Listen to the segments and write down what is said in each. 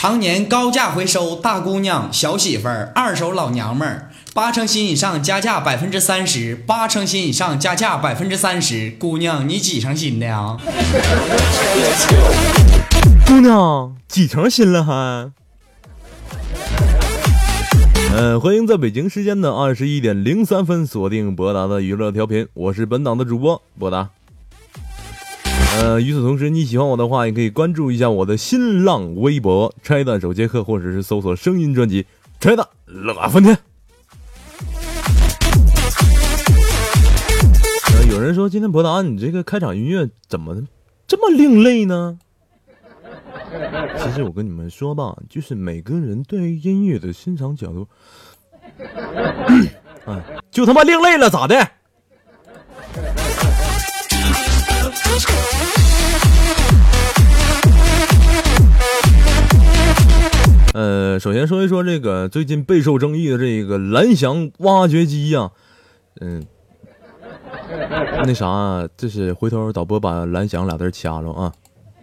常年高价回收大姑娘、小媳妇儿、二手老娘们儿，八成新以上加价百分之三十，八成新以上加价百分之三十。姑娘，你几成新的呀？姑娘，几成新了还？嗯，欢迎在北京时间的二十一点零三分锁定博达的娱乐调频，我是本档的主播博达。呃，与此同时，你喜欢我的话，也可以关注一下我的新浪微博“拆弹手接客”，或者是搜索声音专辑“拆弹乐翻天”。呃，有人说今天博达你这个开场音乐怎么这么另类呢？其实我跟你们说吧，就是每个人对于音乐的欣赏角度，就他妈另类了，咋的？呃，首先说一说这个最近备受争议的这个蓝翔挖掘机呀，嗯，那啥，这是回头导播把蓝翔俩字掐了啊，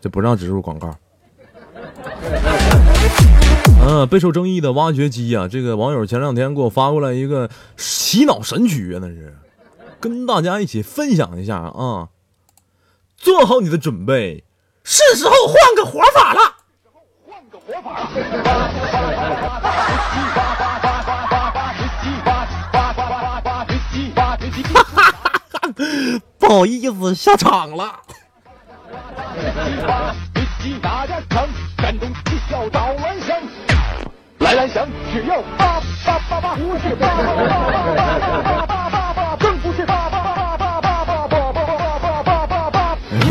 这不让植入广告。嗯，备受争议的挖掘机呀，这个网友前两天给我发过来一个洗脑神曲啊，那是跟大家一起分享一下啊。做好你的准备，是时候换个活法了。不好意思，下场了。来蓝翔，只要八八八八，不是八八八八八八八，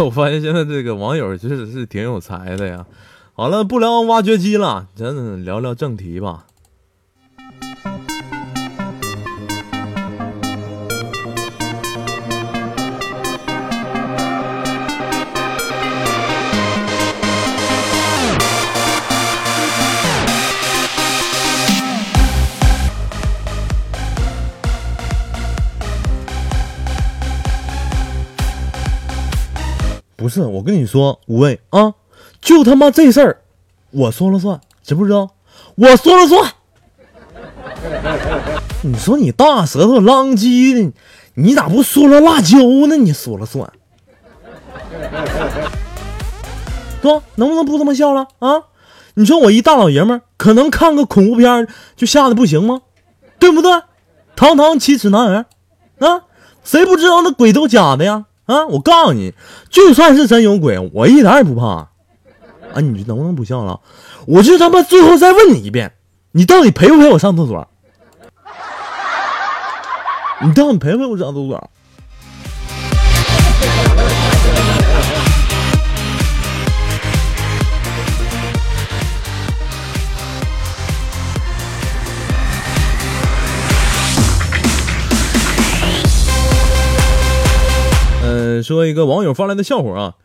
我发现现在这个网友确实是挺有才的呀。好了，不聊挖掘机了，咱聊聊正题吧。是，我跟你说，五位啊，就他妈这事儿，我说了算，知不知道？我说了算。你说你大舌头浪叽的，你咋不说了辣椒呢？你说了算，说能不能不这么笑了啊？你说我一大老爷们儿，可能看个恐怖片就吓得不行吗？对不对？堂堂七尺男儿啊，谁不知道那鬼都假的呀？啊！我告诉你，就算是真有鬼，我一点也不怕。啊！你能不能不笑了？我就他妈最后再问你一遍，你到底陪不陪我上厕所？你到底陪不陪我上厕所？说一个网友发来的笑话啊，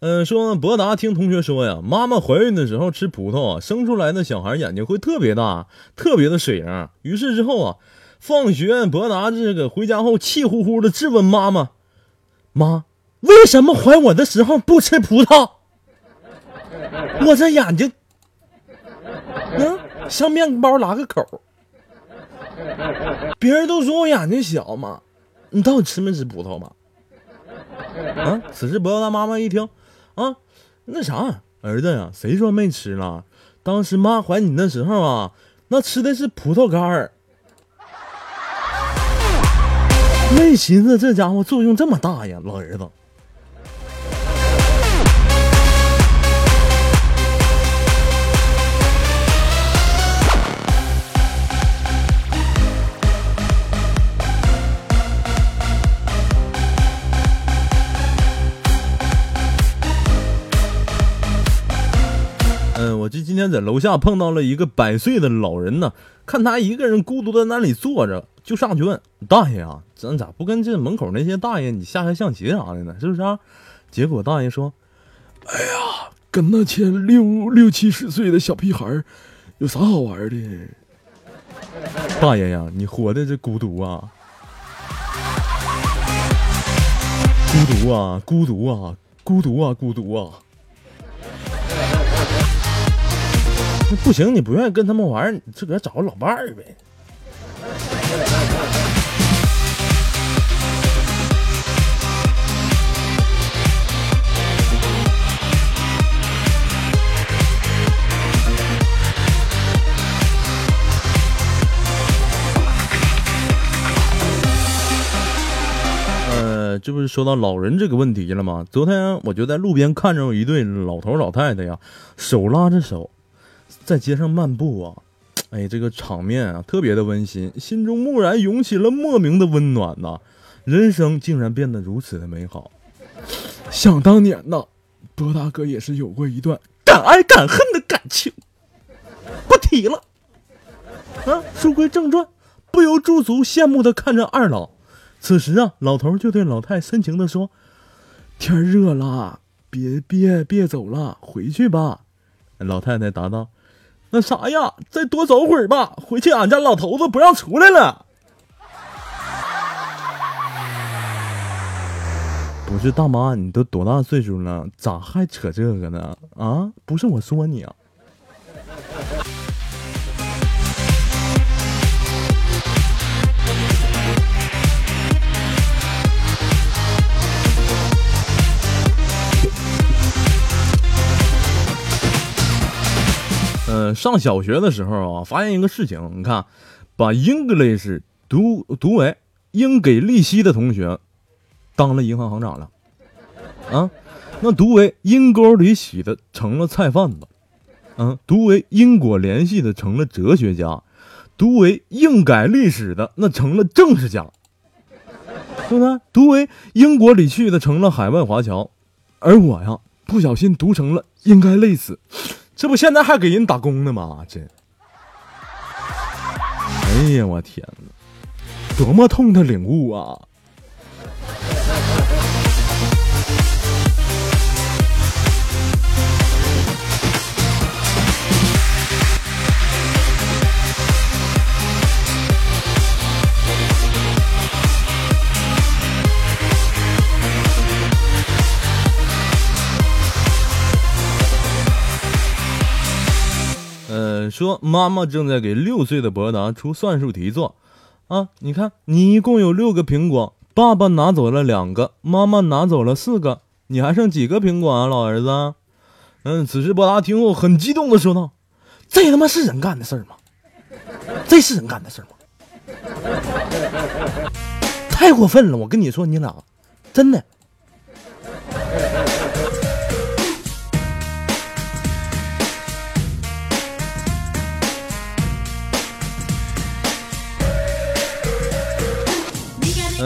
嗯，说博达听同学说呀，妈妈怀孕的时候吃葡萄啊，生出来的小孩眼睛会特别大，特别的水灵。于是之后啊，放学博达这个回家后气呼呼的质问妈妈：“妈，为什么怀我的时候不吃葡萄？我这眼睛，嗯，像面包拉个口。别人都说我眼睛小嘛，你到底吃没吃葡萄嘛？”啊！此时，博瑶他妈妈一听，啊，那啥，儿子呀，谁说没吃了？当时妈怀你那时候啊，那吃的是葡萄干儿，没寻思这家伙作用这么大呀，老儿子。嗯，我这今天在楼下碰到了一个百岁的老人呢，看他一个人孤独在那里坐着，就上去问大爷啊，咱咋不跟这门口那些大爷你下下象棋啥的呢？是不是？啊？结果大爷说：“哎呀，跟那些六 六七十岁的小屁孩有啥好玩的？大爷呀，你活的这孤独啊，孤独啊，孤独啊，孤独啊，孤独啊。”不行，你不愿意跟他们玩，你自个儿找个老伴儿呗。呃，这不是说到老人这个问题了吗？昨天我就在路边看着一对老头老太太呀，手拉着手，在街上漫步啊。哎，这个场面啊，特别的温馨，心中蓦然涌起了莫名的温暖呐。人生竟然变得如此的美好。想当年呐，博大哥也是有过一段敢爱敢恨的感情，不提了。啊，书归正传，不由驻足羡慕的看着二老。此时啊，老头就对老太深情的说：“天热了，别别别走了，回去吧。”老太太答道：“那啥呀，再多走会儿吧，回去俺家老头子不让出来了。”不是大妈，你都多大岁数了，咋还扯这个呢？啊，不是我说你啊。呃，上小学的时候啊，发现一个事情，你看，把 English 读读为应给利息的同学，当了银行行长了，啊，那读为阴沟里洗的成了菜贩子，嗯，读为因果联系的成了哲学家，读为硬改历史的那成了政治家，对不对？读为英国里去的成了海外华侨，而我呀，不小心读成了应该累死。这不现在还给人打工呢吗？这，哎呀，我天哪，多么痛的领悟啊！说妈妈正在给六岁的博达出算术题做，啊，你看，你一共有六个苹果，爸爸拿走了两个，妈妈拿走了四个，你还剩几个苹果啊，老儿子？嗯，此时博达听后很激动的说道：“这他妈是人干的事吗？这是人干的事吗？太过分了！我跟你说，你俩真的。”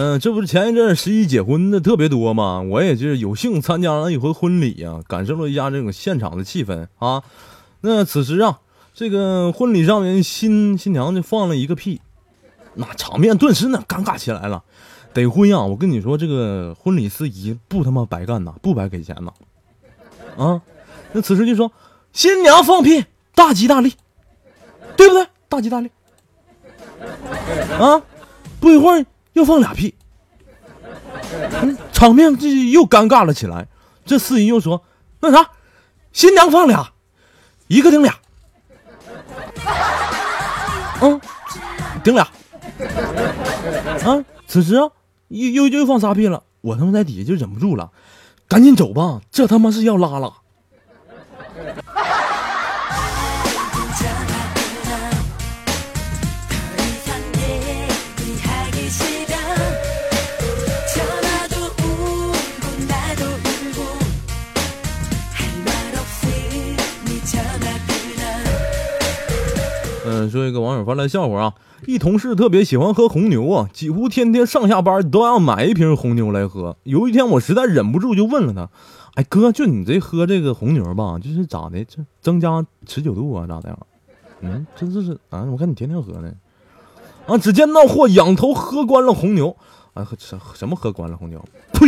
嗯，这不是前一阵十一结婚的特别多吗？我也就是有幸参加了一回婚礼呀，感受了一下这种现场的气氛啊。那此时啊，这个婚礼上面新新娘就放了一个屁，那场面顿时呢尴尬起来了。得婚呀，我跟你说，这个婚礼司仪不他妈白干呐，不白给钱呐。啊，那此时就说新娘放屁，大吉大利，对不对？大吉大利。啊，不一会儿。又放俩屁，场面这又尴尬了起来。这司仪又说：“那啥，新娘放俩，一个顶俩，嗯，顶俩。”啊，此时啊，又又又放仨屁了。我他妈在底下就忍不住了，赶紧走吧，这他妈是要拉了。嗯，说一个网友发来笑话啊，一同事特别喜欢喝红牛啊，几乎天天上下班都要买一瓶红牛来喝。有一天我实在忍不住就问了他，哎哥，就你这喝这个红牛吧，就是咋的？这增加持久度啊，咋的？嗯，这这是啊，我看你天天喝呢。啊，只见那货仰头喝光了红牛，啊，什什么喝光了红牛？呸！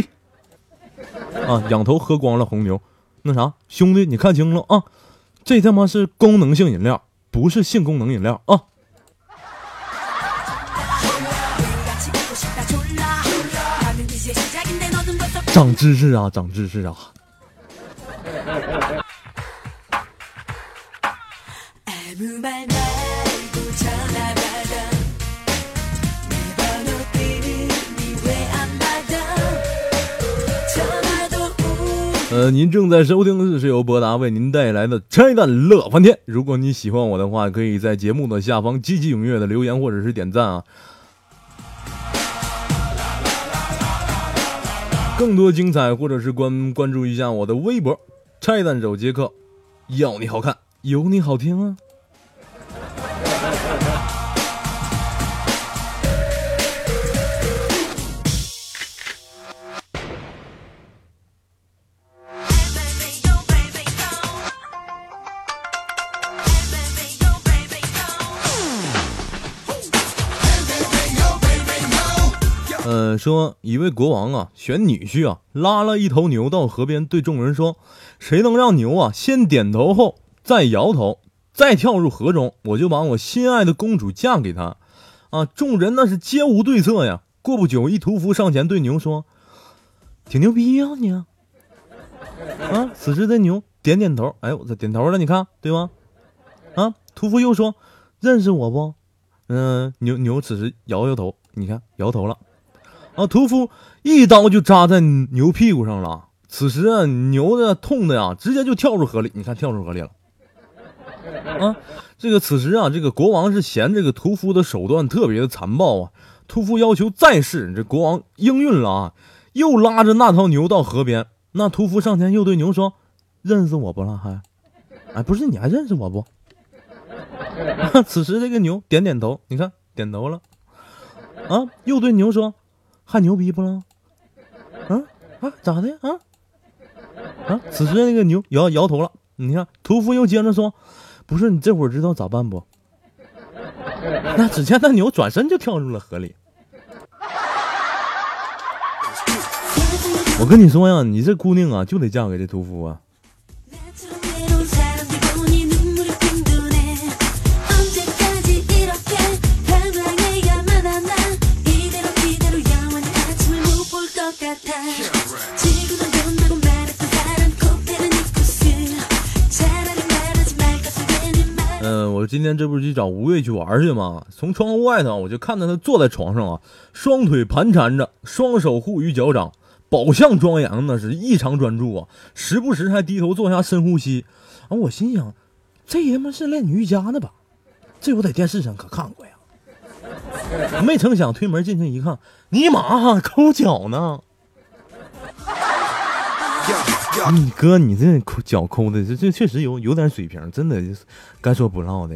啊，仰头喝光了红牛，那啥，兄弟，你看清了啊，这他妈是功能性饮料。不是性功能饮料啊！长知识啊，长知识啊！呃，您正在收听的是由博达为您带来的拆弹乐翻天。如果你喜欢我的话，可以在节目的下方积极踊跃的留言或者是点赞啊。更多精彩，或者是关关注一下我的微博“拆弹手杰克”，要你好看，有你好听啊。说一位国王啊，选女婿啊，拉了一头牛到河边，对众人说：“谁能让牛啊先点头后再摇头，再跳入河中，我就把我心爱的公主嫁给他。”啊，众人那是皆无对策呀。过不久，一屠夫上前对牛说：“挺牛逼呀你！”啊，此时的牛点点头，哎，我这点头了，你看对吗？啊，屠夫又说：“认识我不？”嗯，牛牛此时摇摇头，你看摇头了。啊！屠夫一刀就扎在牛屁股上了。此时啊，牛的痛的呀，直接就跳入河里。你看，跳入河里了。啊，这个此时啊，这个国王是嫌这个屠夫的手段特别的残暴啊。屠夫要求再试，这国王应允了啊，又拉着那头牛到河边。那屠夫上前又对牛说：“认识我不了还？哎，不是，你还认识我不？” 此时这个牛点点头，你看点头了。啊，又对牛说。还牛逼不了？啊啊，咋的啊？啊！此时那个牛摇摇头了。你看，屠夫又接着说：“不是，你这会儿知道咋办不？”那只见那牛转身就跳入了河里。我跟你说呀，你这姑娘啊，就得嫁给这屠夫啊。嗯，我今天这不是去找吴越去玩去吗？从窗户外头，我就看到他坐在床上啊，双腿盘缠着，双手护于脚掌，宝相庄严，那是异常专注啊，时不时还低头做下深呼吸。啊，我心想，这爷们是练瑜伽的吧？这我在电视上可看过呀。没成想推门进去一看，尼玛抠脚呢！你哥，你这抠脚抠的，这这确实有有点水平，真的该说不唠的。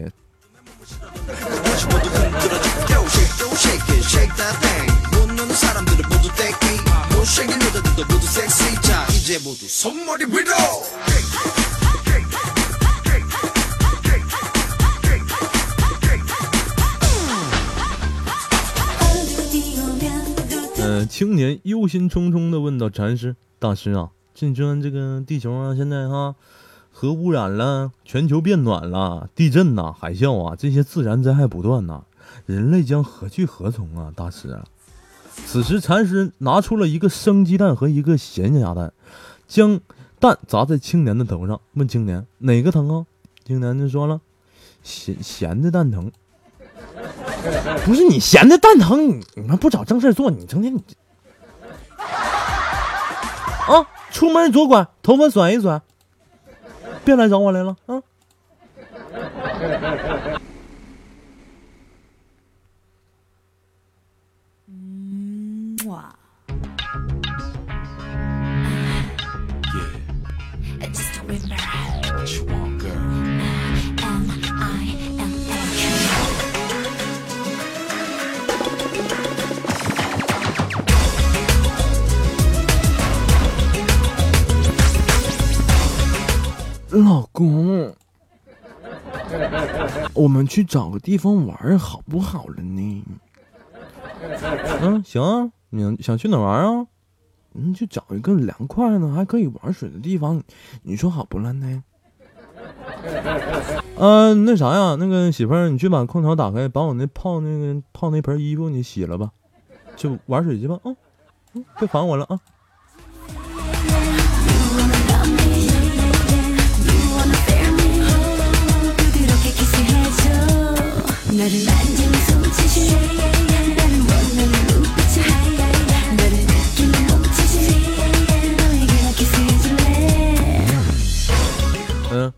嗯，青年忧心忡忡的问道：“禅师大师啊？”你说这个地球啊，现在哈，核污染了，全球变暖了，地震呐，海啸啊，这些自然灾害不断呐，人类将何去何从啊？大师，此时禅师拿出了一个生鸡蛋和一个咸鸭蛋，将蛋砸在青年的头上，问青年哪个疼啊？青年就说了，咸咸的蛋疼。不是你咸的蛋疼，你你们不找正事做，你成天你啊。出门左拐，头发甩一甩，别来找我来了啊！老公，我们去找个地方玩好不好了呢？嗯，行啊，你想去哪玩啊？嗯，就找一个凉快呢，还可以玩水的地方，你说好不啦呢？嗯，那啥呀，那个媳妇儿，你去把空调打开，把我那泡那个泡那盆衣服你洗了吧，去玩水去吧，啊，嗯，别烦我了啊。嗯，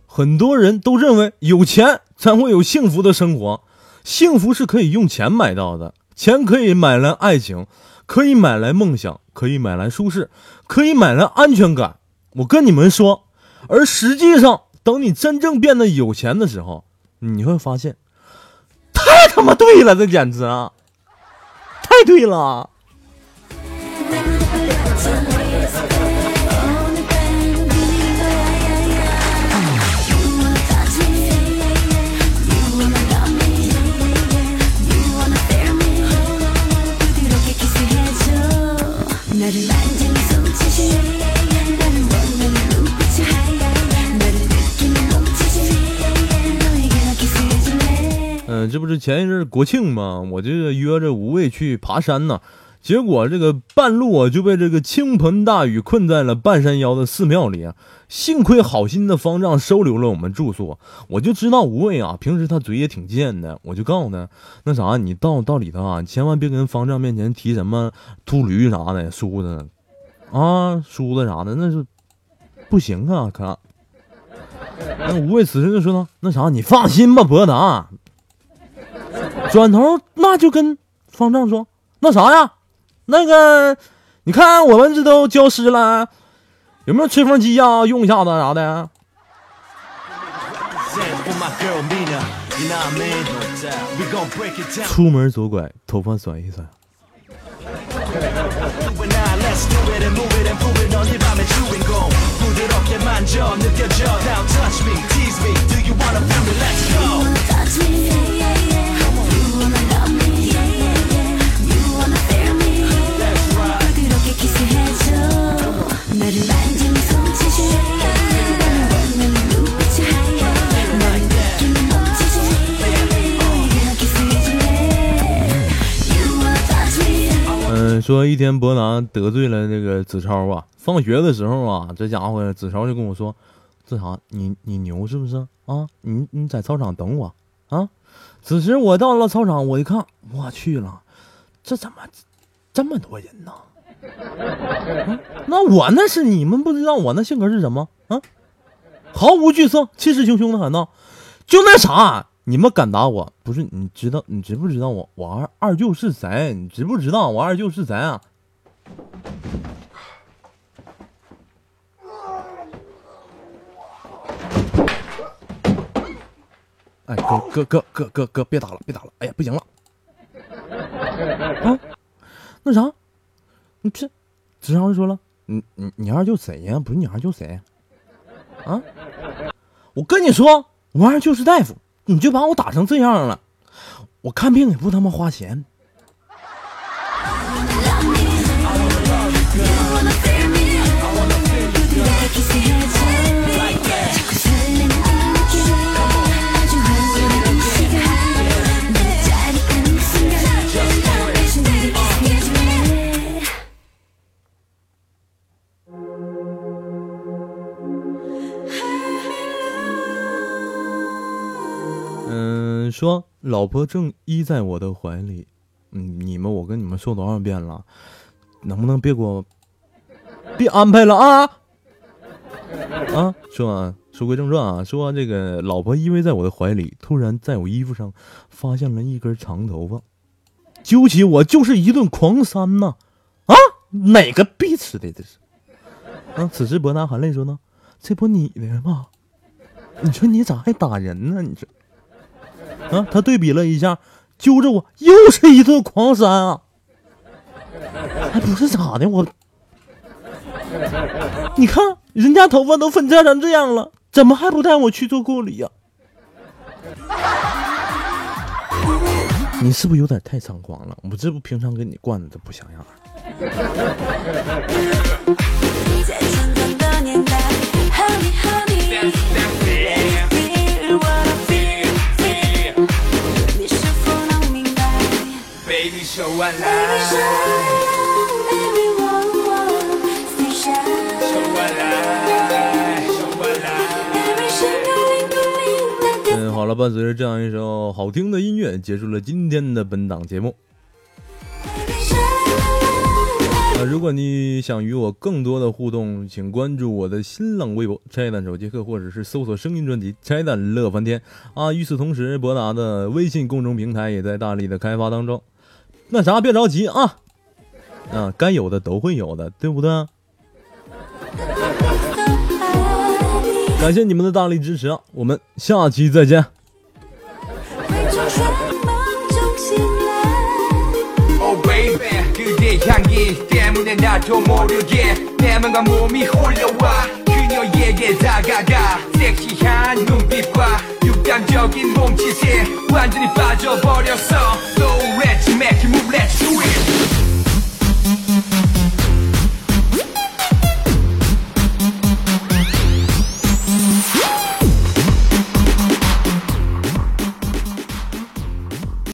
很多人都认为有钱才会有幸福的生活，幸福是可以用钱买到的，钱可以买来爱情，可以买来梦想，可以买来舒适，可以买来安全感。我跟你们说，而实际上，等你真正变得有钱的时候，你会发现。他妈对了，这简直啊，太对了。前一阵国庆嘛？我这个约着吴畏去爬山呢，结果这个半路啊就被这个倾盆大雨困在了半山腰的寺庙里。幸亏好心的方丈收留了我们住宿。我就知道吴畏啊，平时他嘴也挺贱的，我就告诉他，那啥，你到到里头啊，千万别跟方丈面前提什么秃驴啥的、梳子啊、梳子啥的，那是不行啊，可。那吴畏此时就说道：“那啥，你放心吧，伯达。”转头那就跟方丈说：“那啥呀，那个，你看我们这都浇湿了，有没有吹风机呀？用一下子啥的。”出门左拐，头发甩一甩。说一天伯南得罪了那个子超啊，放学的时候啊，这家伙子超就跟我说：“这啥？你你牛是不是啊？你你在操场等我啊？”此时我到了操场，我一看，我去了，这怎么这么多人呢？那我那是你们不知道我那性格是什么啊？毫无惧色，气势汹汹的喊道：“就那啥，你们敢打我？不是你知道？你知不知道我我二二舅是谁？你知不知道我二舅是谁啊？”哎，哥哥哥哥哥哥，别打了，别打了！哎呀，不行了！啊，那啥，你这，子超就说了，你你你二舅谁呀？不是你二舅谁？啊！我跟你说，我二舅是大夫，你就把我打成这样了，我看病也不他妈花钱。说老婆正依在我的怀里，嗯，你们我跟你们说多少遍了，能不能别给我别安排了啊？啊，说说归正传啊，说这个老婆依偎在我的怀里，突然在我衣服上发现了一根长头发，揪起我就是一顿狂扇呐！啊，哪个逼吃的这是？啊，此时伯纳含泪说呢：“这不你的吗？你说你咋还打人呢？你说。”啊！他对比了一下，揪着我又是一顿狂扇啊！还不是咋的？我，你看人家头发都分叉成这样了，怎么还不带我去做护理呀？你是不是有点太猖狂了？我这不平常给你惯的都不像样。嗯。好了，伴随着这样一首好听的音乐，结束了今天的本档节目。啊，如果你想与我更多的互动，请关注我的新浪微博“拆弹手机客”，或者是搜索声音专辑“拆弹乐翻天”。啊，与此同时，博达的微信公众平台也在大力的开发当中。那啥，别着急啊。嗯，该有的都会有的，对不对？感谢你们的大力支持，我们下期再见。哦，baby。Mac, move, let's do it.